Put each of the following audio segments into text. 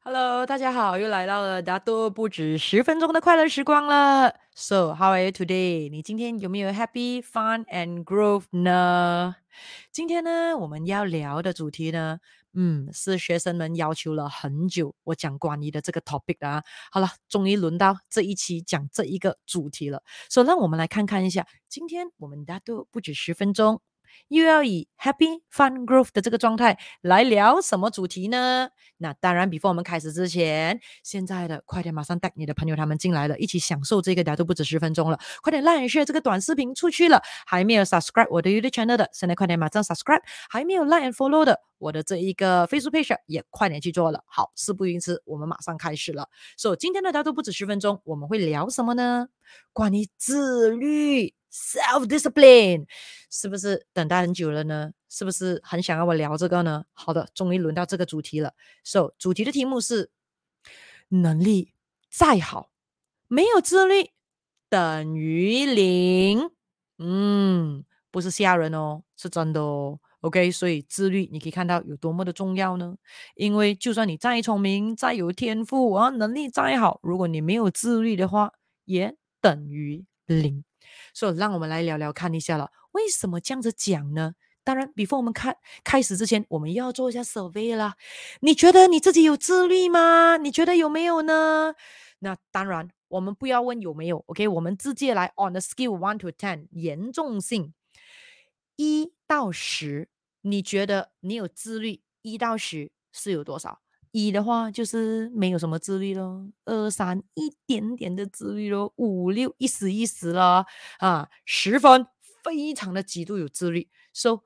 Hello，大家好，又来到了大多不止十分钟的快乐时光了。So, how are you today？你今天有没有 happy, fun and growth 呢？今天呢，我们要聊的主题呢，嗯，是学生们要求了很久，我讲关于的这个 topic 啊。好了，终于轮到这一期讲这一个主题了。So，让我们来看看一下，今天我们大多不止十分钟。又要以 happy fun growth 的这个状态来聊什么主题呢？那当然，before 我们开始之前，现在的快点马上带你的朋友他们进来了，一起享受这个大都不止十分钟了。快点 like share 这个短视频出去了，还没有 subscribe 我的 YouTube channel 的，现在快点马上 subscribe，还没有 like and follow 的，我的这一个 Facebook page 也快点去做了。好，事不宜迟，我们马上开始了。所以今天的大都不止十分钟，我们会聊什么呢？关于自律。Self-discipline 是不是等待很久了呢？是不是很想要我聊这个呢？好的，终于轮到这个主题了。So，主题的题目是：能力再好，没有自律等于零。嗯，不是吓人哦，是真的哦。OK，所以自律你可以看到有多么的重要呢？因为就算你再聪明、再有天赋啊，能力再好，如果你没有自律的话，也等于零。所以，让我们来聊聊看一下了。为什么这样子讲呢？当然，before 我们开开始之前，我们要做一下 survey 啦。你觉得你自己有自律吗？你觉得有没有呢？那当然，我们不要问有没有。OK，我们直接来 on the scale one to ten，严重性一到十，你觉得你有自律？一到十是有多少？一的话就是没有什么自律咯，二三一点点的自律咯，五六一时一时了啊，十分非常的极度有自律，so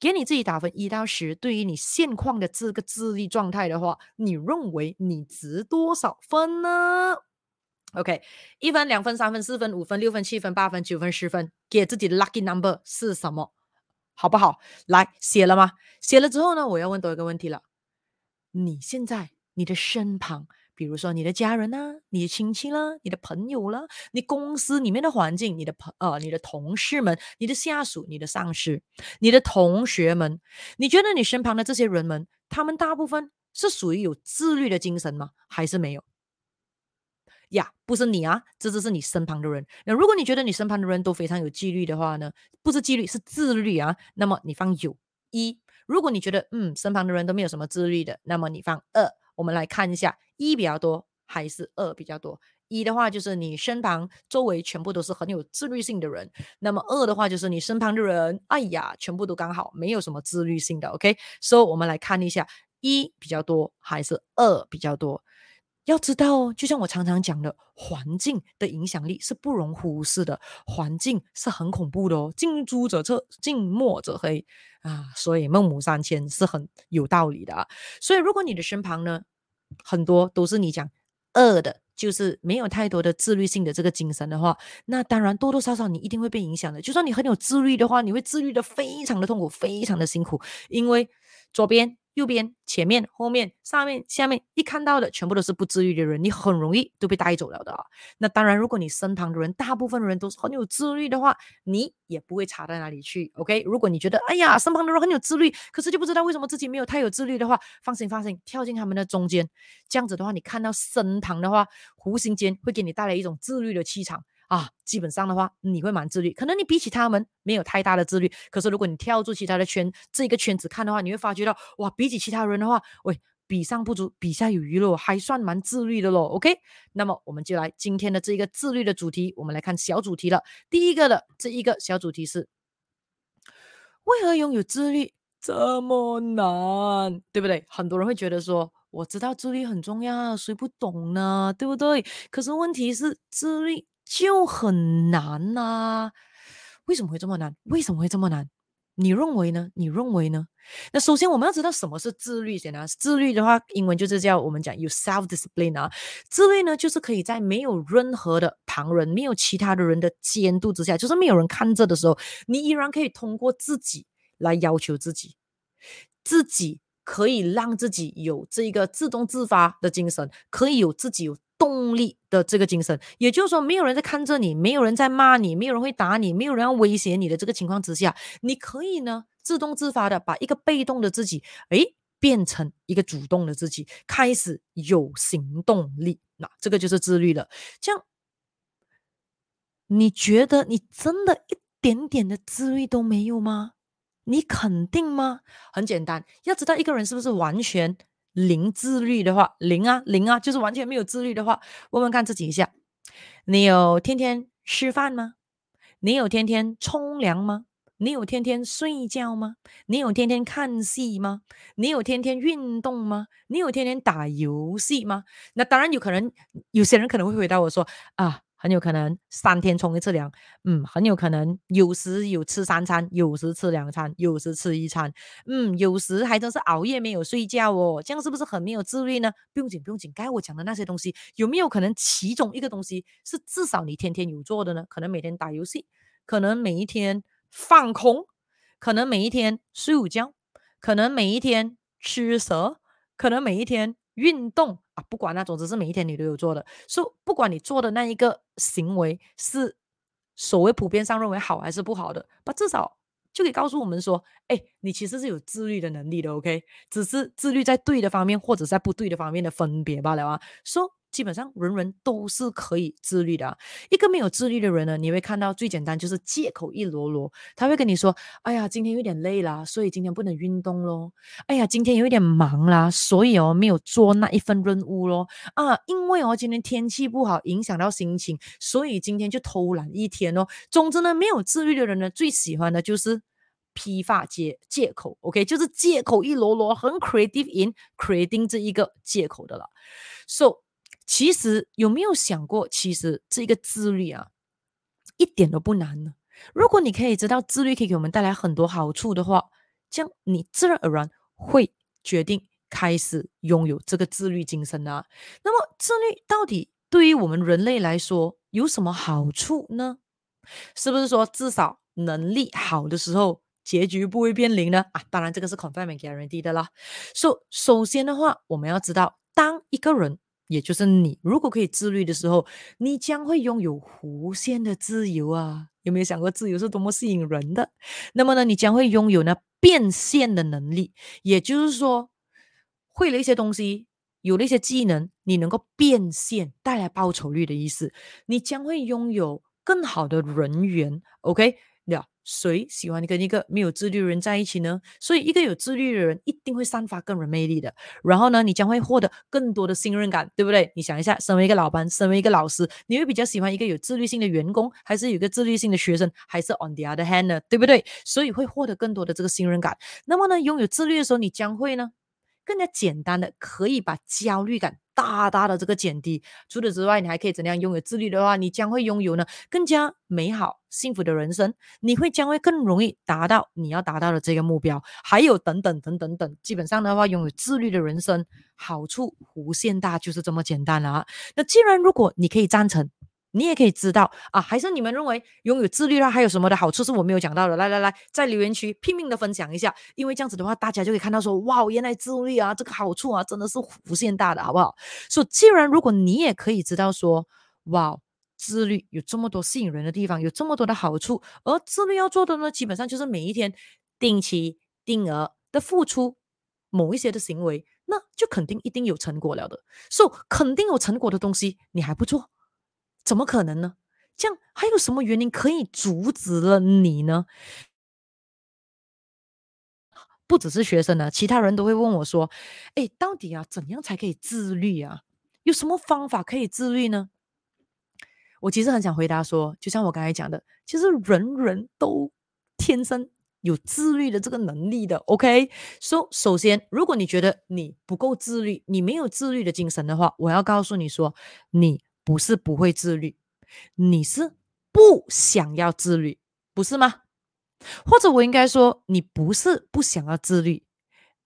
给你自己打分一到十，对于你现况的这个自律状态的话，你认为你值多少分呢？OK，一分、两分、三分、四分、五分、六分、七分、八分、九分、十分，给自己的 lucky number 是什么？好不好？来，写了吗？写了之后呢，我要问多一个问题了。你现在你的身旁，比如说你的家人啊，你的亲戚啦，你的朋友啦，你公司里面的环境，你的朋呃，你的同事们，你的下属，你的上司，你的同学们，你觉得你身旁的这些人们，他们大部分是属于有自律的精神吗？还是没有？呀，不是你啊，这只是你身旁的人。那如果你觉得你身旁的人都非常有纪律的话呢，不是纪律，是自律啊，那么你放有一。如果你觉得嗯，身旁的人都没有什么自律的，那么你放二。我们来看一下，一比较多还是二比较多？一的话就是你身旁周围全部都是很有自律性的人，那么二的话就是你身旁的人，哎呀，全部都刚好没有什么自律性的。OK，so、我们来看一下，一比较多还是二比较多？要知道哦，就像我常常讲的，环境的影响力是不容忽视的，环境是很恐怖的哦。近朱者赤，近墨者黑啊，所以孟母三迁是很有道理的啊。所以如果你的身旁呢，很多都是你讲二的，就是没有太多的自律性的这个精神的话，那当然多多少少你一定会被影响的。就算你很有自律的话，你会自律的非常的痛苦，非常的辛苦，因为左边。右边、前面、后面、上面、下面，一看到的全部都是不自律的人，你很容易都被带走了的啊。那当然，如果你身旁的人大部分人都是很有自律的话，你也不会差到哪里去。OK，如果你觉得哎呀，身旁的人很有自律，可是就不知道为什么自己没有太有自律的话，放心放心，跳进他们的中间，这样子的话，你看到身旁的话，无形间会给你带来一种自律的气场。啊，基本上的话，你会蛮自律。可能你比起他们没有太大的自律，可是如果你跳出其他的圈，这个圈子看的话，你会发觉到，哇，比起其他人的话，喂，比上不足，比下有余了，还算蛮自律的咯。OK，那么我们就来今天的这一个自律的主题，我们来看小主题了。第一个的这一个小主题是，为何拥有自律这么难？对不对？很多人会觉得说，我知道自律很重要，谁不懂呢？对不对？可是问题是自律。就很难呐、为什么会这么难？为什么会这么难？你认为呢？你认为呢？那首先我们要知道什么是自律先啊。自律的话，英文就是叫我们讲有 self-discipline 啊。自律呢，就是可以在没有任何的旁人、没有其他的人的监督之下，就是没有人看着的时候，你依然可以通过自己来要求自己，自己可以让自己有这个自动自发的精神，可以有自己有。动力的这个精神，也就是说，没有人在看着你，没有人在骂你，没有人会打你，没有人要威胁你的这个情况之下，你可以呢自动自发的把一个被动的自己，诶，变成一个主动的自己，开始有行动力。那这个就是自律了。这样，你觉得你真的一点点的自律都没有吗？你肯定吗？很简单，要知道一个人是不是完全零自律的话，零啊零啊，就是完全没有自律的话，问问看自己一下，你有天天吃饭吗？你有天天冲凉吗？你有天天睡觉吗？你有天天看戏吗？你有天天运动吗？你有天天打游戏吗？那当然有可能，有些人可能会回答我说啊，很有可能三天冲一次凉，嗯，很有可能有时有吃三餐，有时吃两餐，有时吃一餐，嗯，有时还真是熬夜没有睡觉哦，这样是不是很没有自律呢？不用紧，不用紧，刚才我讲的那些东西，有没有可能其中一个东西是至少你天天有做的呢？可能每天打游戏，可能每一天。放空，可能每一天睡午觉，可能每一天吃蛇，可能每一天 运动啊，不管那总之是每一天你都有做的。说不管你做的那一个行为是所谓普遍上认为好还是不好的，那至少就可以告诉我们说，哎，你其实是有自律的能力的，OK？只是自律在对的方面或者在不对的方面的分别罢了啊。说。基本上人人都是可以自律的。一个没有自律的人呢，你会看到最简单就是借口一箩箩。他会跟你说：“哎呀，今天有点累啦，所以今天不能运动咯。哎呀，今天有点忙啦，所以哦没有做那一份任务咯。啊，因为哦今天天气不好，影响到心情，所以今天就偷懒一天哦。总之呢，没有自律的人呢，最喜欢的就是批发借借口。OK，就是借口一箩箩，很 creative in creating 这一个借口的了。So 其实有没有想过，其实这个自律啊，一点都不难呢。如果你可以知道自律可以给我们带来很多好处的话，这样你自然而然会决定开始拥有这个自律精神啊。那么自律到底对于我们人类来说有什么好处呢？是不是说至少能力好的时候，结局不会变零呢？啊，当然这个是 confirmed guarantee 的啦。所以首先的话，我们要知道，当一个人。也就是你，如果可以自律的时候，你将会拥有无限的自由啊！有没有想过自由是多么吸引人的？那么呢，你将会拥有呢变现的能力，也就是说，会了一些东西，有了一些技能，你能够变现，带来报酬率的意思。你将会拥有更好的人缘，OK？谁喜欢跟一个没有自律的人在一起呢？所以，一个有自律的人一定会散发个人魅力的。然后呢，你将会获得更多的信任感，对不对？你想一下，身为一个老板，身为一个老师，你会比较喜欢一个有自律性的员工，还是有个自律性的学生，还是 on the other hand 呢？对不对？所以会获得更多的这个信任感。那么呢，拥有自律的时候，你将会呢更加简单的可以把焦虑感。大大的这个减低。除此之外，你还可以怎样拥有自律的话，你将会拥有呢更加美好幸福的人生。你会将会更容易达到你要达到的这个目标。还有等等等等等，基本上的话，拥有自律的人生好处无限大，就是这么简单了啊。那既然如果你可以赞成。你也可以知道啊，还是你们认为拥有自律啦还有什么的好处是我没有讲到的？来来来，在留言区拼命的分享一下，因为这样子的话，大家就可以看到说，哇，原来自律啊，这个好处啊，真的是无限大的，好不好？所以，既然如果你也可以知道说，哇，自律有这么多吸引人的地方，有这么多的好处，而自律要做的呢，基本上就是每一天定期定额的付出某一些的行为，那就肯定一定有成果了的。所以，肯定有成果的东西，你还不做？怎么可能呢？这样还有什么原因可以阻止了你呢？不只是学生呢，其他人都会问我说：“哎，到底啊，怎样才可以自律啊？有什么方法可以自律呢？”我其实很想回答说，就像我刚才讲的，其实人人都天生有自律的这个能力的。OK，所以首先，如果你觉得你不够自律，你没有自律的精神的话，我要告诉你说，你。不是不会自律，你是不想要自律，不是吗？或者我应该说，你不是不想要自律，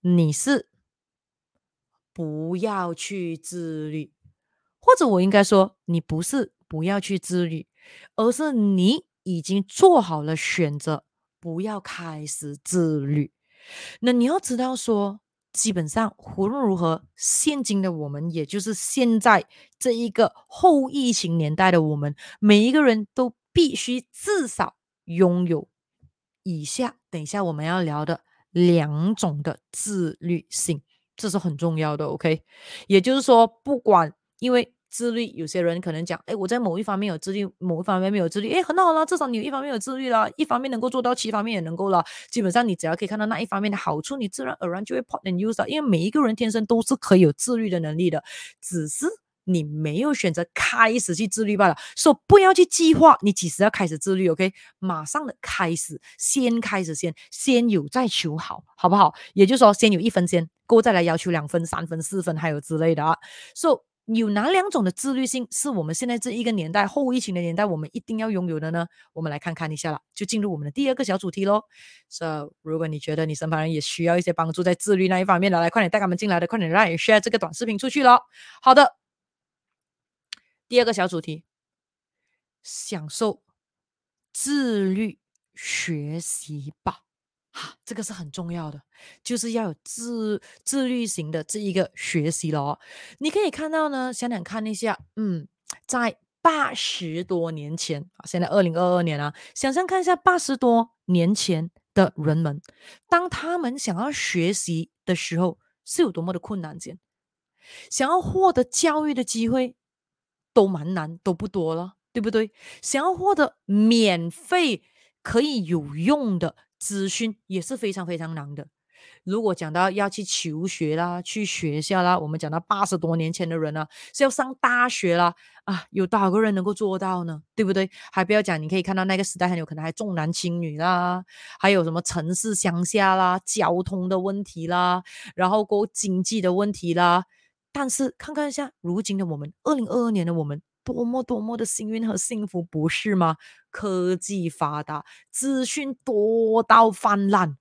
你是不要去自律。或者我应该说，你不是不要去自律，而是你已经做好了选择，不要开始自律。那你要知道说。基本上，无论如何，现今的我们，也就是现在这一个后疫情年代的我们，每一个人都必须至少拥有以下，等一下我们要聊的两种的自律性，这是很重要的。OK，也就是说，不管因为。自律，有些人可能讲，哎，我在某一方面有自律，某一方面没有自律，哎，很好了，至少你有一方面有自律了，一方面能够做到，其他方面也能够了。基本上你只要可以看到那一方面的好处，你自然而然就会 put and use 了。因为每一个人天生都是可以有自律的能力的，只是你没有选择开始去自律罢了。所以不要去计划你几时要开始自律，OK？马上的开始，先开始先，先有再求好，好不好？也就是说，先有一分先，过后再来要求两分、三分、四分，还有之类的啊。So 有哪两种的自律性是我们现在这一个年代后疫情的年代我们一定要拥有的呢？我们来看看一下了，就进入我们的第二个小主题喽。So，如果你觉得你身旁人也需要一些帮助在自律那一方面的，来快点带他们进来的，快点让你 share 这个短视频出去喽。好的，第二个小主题，享受自律学习吧。啊，这个是很重要的，就是要有自自律型的这一个学习咯。你可以看到呢，想想看一下，嗯，在八十多年前啊，现在二零二二年啊，想象看一下八十多年前的人们，当他们想要学习的时候，是有多么的困难，想要获得教育的机会都蛮难，都不多了，对不对？想要获得免费可以有用的。资讯也是非常非常难的。如果讲到要去求学啦，去学校啦，我们讲到八十多年前的人呢，是要上大学啦，啊，有多少个人能够做到呢？对不对？还不要讲，你可以看到那个时代很有可能还重男轻女啦，还有什么城市乡下啦，交通的问题啦，然后过经济的问题啦。但是看看一下，如今的我们，二零二二年的我们。多么多么的幸运和幸福，不是吗？科技发达，资讯多到泛滥，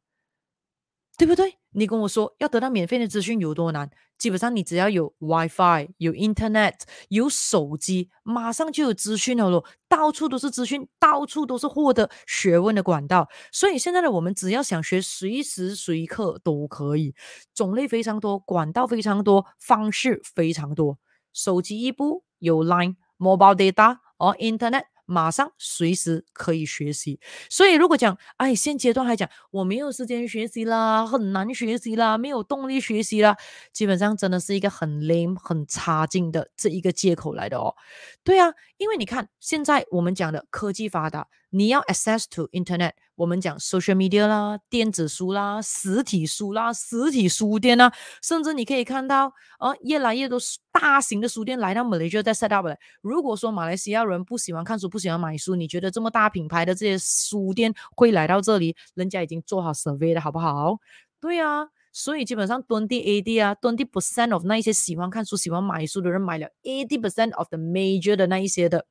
对不对？你跟我说要得到免费的资讯有多难？基本上你只要有 WiFi、有 Internet、有手机，马上就有资讯了咯。到处都是资讯，到处都是获得学问的管道。所以现在的我们，只要想学，随时随刻都可以，种类非常多，管道非常多，方式非常多。手机一部有 Line。Mobile data 或 Internet，马上随时可以学习。所以如果讲，哎，现阶段还讲我没有时间学习啦，很难学习啦，没有动力学习啦，基本上真的是一个很 lame、很差劲的这一个借口来的哦。对啊，因为你看现在我们讲的科技发达。你要 access to internet，我们讲 social media 啦，电子书啦，实体书啦，实体书店啦，甚至你可以看到，呃，越来越多大型的书店来到马来西亚在 set up。如果说马来西亚人不喜欢看书，不喜欢买书，你觉得这么大品牌的这些书店会来到这里？人家已经做好 survey 了，好不好？对啊，所以基本上 twenty AD 啊，twenty percent of 那一些喜欢看书、喜欢买书的人买了 eighty percent of the major 的那一些的。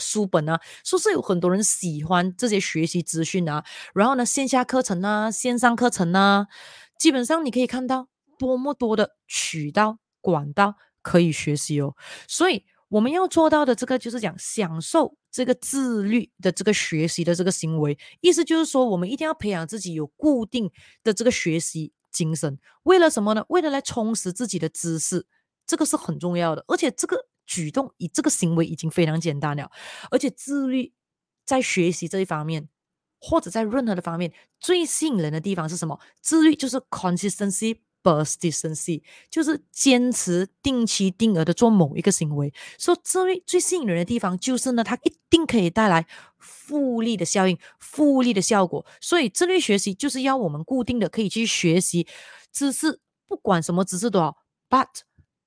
书本啊，说是有很多人喜欢这些学习资讯啊，然后呢，线下课程啊，线上课程啊，基本上你可以看到多么多的渠道管道可以学习哦。所以我们要做到的这个就是讲享受这个自律的这个学习的这个行为，意思就是说，我们一定要培养自己有固定的这个学习精神，为了什么呢？为了来充实自己的知识，这个是很重要的，而且这个。举动以这个行为已经非常简单了，而且自律在学习这一方面，或者在任何的方面，最吸引人的地方是什么？自律就是 consistency, persistency，就是坚持、定期定额的做某一个行为。所以自律最吸引人的地方就是呢，它一定可以带来复利的效应、复利的效果。所以自律学习就是要我们固定的可以去学习知识，不管什么知识都好，but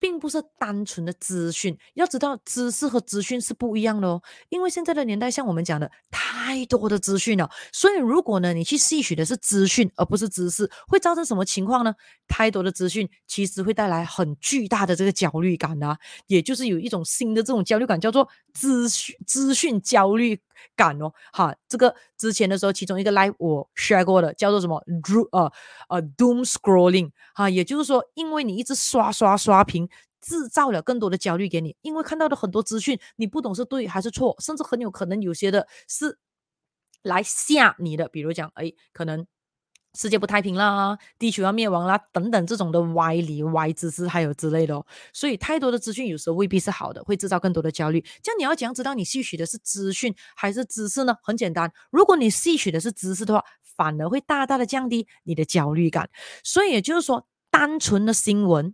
并不是单纯的资讯，要知道知识和资讯是不一样的哦。因为现在的年代，像我们讲的太多的资讯了，所以如果呢你去吸取的是资讯而不是知识，会造成什么情况呢？太多的资讯其实会带来很巨大的这个焦虑感啊，也就是有一种新的这种焦虑感，叫做资讯资讯焦虑感哦。哈，这个之前的时候，其中一个 live 我 share 过的，叫做什么 do 呃呃 doom scrolling 哈，也就是说，因为你一直刷刷刷屏。制造了更多的焦虑给你，因为看到的很多资讯，你不懂是对还是错，甚至很有可能有些的是来吓你的，比如讲，哎，可能世界不太平啦，地球要灭亡啦，等等这种的歪理、歪知识还有之类的哦。所以太多的资讯有时候未必是好的，会制造更多的焦虑。这样你要怎样知道你吸取的是资讯还是知识呢？很简单，如果你吸取的是知识的话，反而会大大的降低你的焦虑感。所以也就是说，单纯的新闻。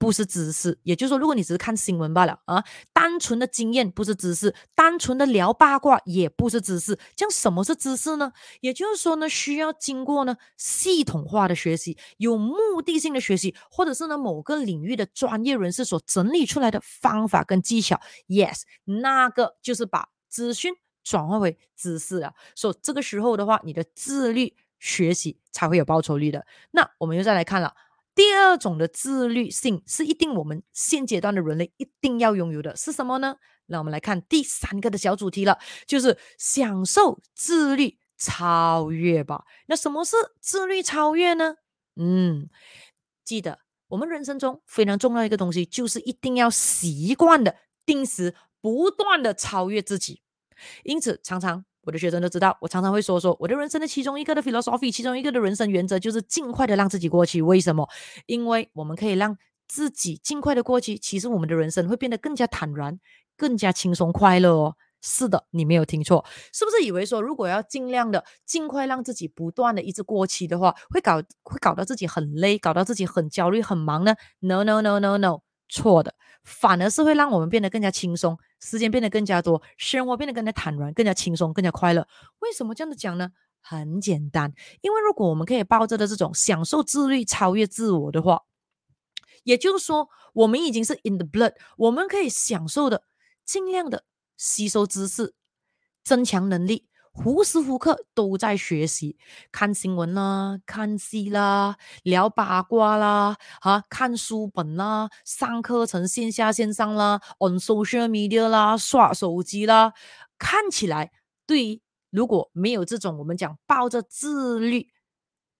不是知识，也就是说，如果你只是看新闻罢了啊，单纯的经验不是知识，单纯的聊八卦也不是知识。这样什么是知识呢？也就是说呢，需要经过呢系统化的学习，有目的性的学习，或者是呢某个领域的专业人士所整理出来的方法跟技巧。Yes，那个就是把资讯转化为知识啊。所以这个时候的话，你的自律学习才会有报酬率的。那我们又再来看了。第二种的自律性是一定我们现阶段的人类一定要拥有的，是什么呢？那我们来看第三个的小主题了，就是享受自律超越吧。那什么是自律超越呢？嗯，记得我们人生中非常重要一个东西，就是一定要习惯的定时不断的超越自己。因此，常常。我的学生都知道，我常常会说说我的人生的其中一个的 philosophy，其中一个的人生原则就是尽快的让自己过去。为什么？因为我们可以让自己尽快的过去，其实我们的人生会变得更加坦然、更加轻松快乐哦。是的，你没有听错，是不是以为说如果要尽量的尽快让自己不断的一直过期的话，会搞会搞到自己很累，搞到自己很焦虑、很忙呢？No no no no no，错的。反而是会让我们变得更加轻松，时间变得更加多，生活变得更加坦然、更加轻松、更加快乐。为什么这样子讲呢？很简单，因为如果我们可以抱着的这种享受自律、超越自我的话，也就是说，我们已经是 in the blood，我们可以享受的，尽量的吸收知识，增强能力。无时无刻都在学习，看新闻啦，看戏啦，聊八卦啦，啊，看书本啦，上课程线下线上啦，on social media 啦，刷手机啦，看起来对于如果没有这种我们讲抱着自律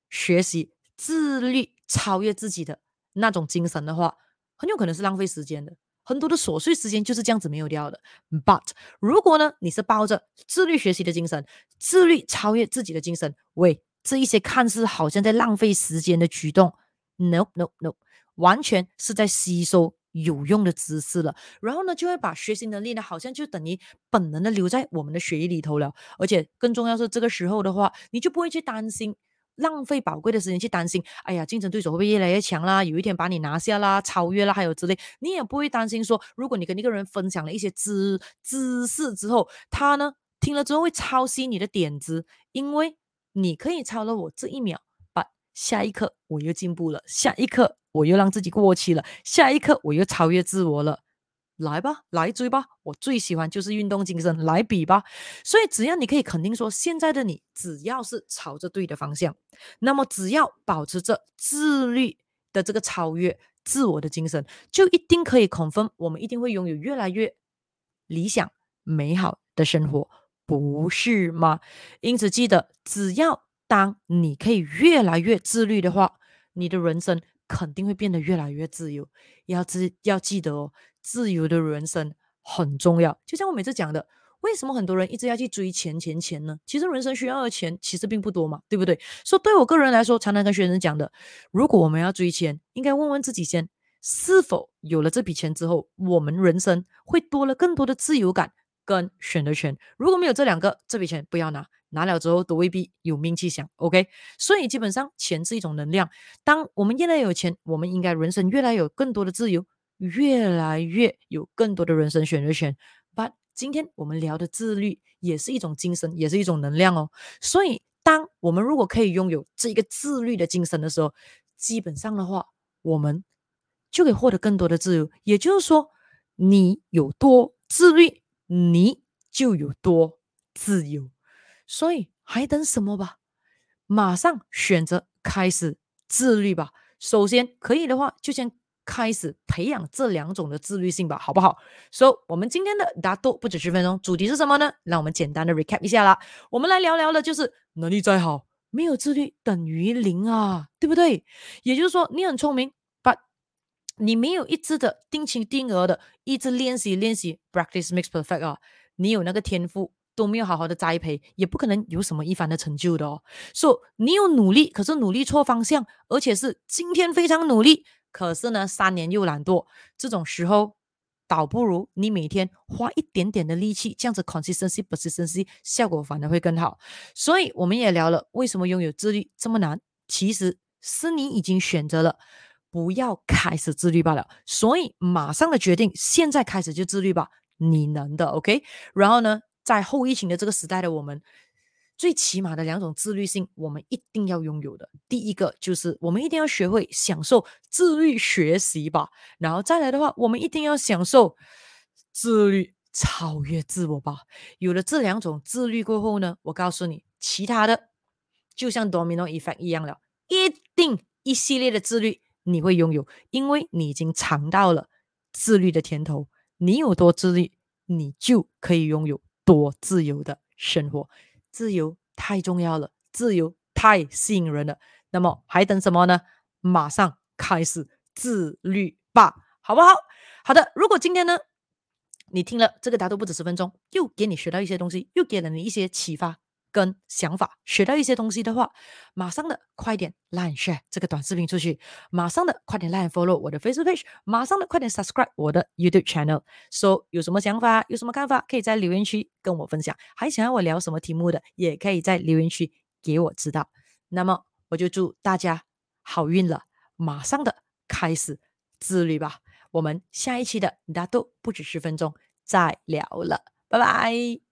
学习、自律超越自己的那种精神的话，很有可能是浪费时间的。很多的琐碎时间就是这样子没有掉的。But 如果呢，你是抱着自律学习的精神，自律超越自己的精神，喂，这一些看似好像在浪费时间的举动，no no no，完全是在吸收有用的知识了。然后呢，就会把学习能力呢，好像就等于本能的留在我们的血液里头了。而且更重要是，这个时候的话，你就不会去担心。浪费宝贵的时间去担心，哎呀，竞争对手会不会越来越强啦？有一天把你拿下啦，超越啦，还有之类，你也不会担心说，如果你跟一个人分享了一些知知识之后，他呢听了之后会抄袭你的点子，因为你可以抄了我这一秒，把下一刻我又进步了，下一刻我又让自己过期了，下一刻我又超越自我了。来吧，来追吧！我最喜欢就是运动精神，来比吧！所以只要你可以肯定说，现在的你只要是朝着对的方向，那么只要保持着自律的这个超越自我的精神，就一定可以恐分我们一定会拥有越来越理想美好的生活，不是吗？因此记得，只要当你可以越来越自律的话，你的人生肯定会变得越来越自由。要记要记得哦。自由的人生很重要，就像我每次讲的，为什么很多人一直要去追钱钱钱呢？其实人生需要的钱其实并不多嘛，对不对？所以对我个人来说，常常跟学生讲的，如果我们要追钱，应该问问自己先，是否有了这笔钱之后，我们人生会多了更多的自由感跟选择权？如果没有这两个，这笔钱不要拿，拿了之后都未必有命气享。OK，所以基本上钱是一种能量，当我们越来越有钱，我们应该人生越来越有更多的自由。越来越有更多的人生选择权，But 今天我们聊的自律也是一种精神，也是一种能量哦。所以，当我们如果可以拥有这一个自律的精神的时候，基本上的话，我们就可以获得更多的自由。也就是说，你有多自律，你就有多自由。所以，还等什么吧？马上选择开始自律吧。首先，可以的话，就先。开始培养这两种的自律性吧，好不好？So，我们今天的大多不止十分钟，主题是什么呢？让我们简单的 recap 一下啦。我们来聊聊的就是能力再好，没有自律等于零啊，对不对？也就是说，你很聪明，but 你没有一直的定期定额的一直练习练习，practice makes perfect 啊。你有那个天赋都没有好好的栽培，也不可能有什么一番的成就的哦。So，你有努力，可是努力错方向，而且是今天非常努力。可是呢，三年又懒惰，这种时候倒不如你每天花一点点的力气，这样子 consistency persistency 效果反而会更好。所以我们也聊了为什么拥有自律这么难，其实是你已经选择了不要开始自律罢了。所以马上的决定，现在开始就自律吧，你能的，OK。然后呢，在后疫情的这个时代的我们。最起码的两种自律性，我们一定要拥有的。第一个就是我们一定要学会享受自律学习吧。然后再来的话，我们一定要享受自律超越自我吧。有了这两种自律过后呢，我告诉你，其他的就像 domino effect 一样了，一定一系列的自律你会拥有，因为你已经尝到了自律的甜头。你有多自律，你就可以拥有多自由的生活。自由太重要了，自由太吸引人了。那么还等什么呢？马上开始自律吧，好不好？好的。如果今天呢，你听了这个答都不止十分钟，又给你学到一些东西，又给了你一些启发。跟想法学到一些东西的话，马上的快点 like share 这个短视频出去，马上的快点 like follow 我的 Facebook page，马上的快点 subscribe 我的 YouTube channel。So 有什么想法，有什么看法，可以在留言区跟我分享。还想要我聊什么题目的，也可以在留言区给我知道。那么我就祝大家好运了，马上的开始自律吧。我们下一期的答多不止十分钟再聊了，拜拜。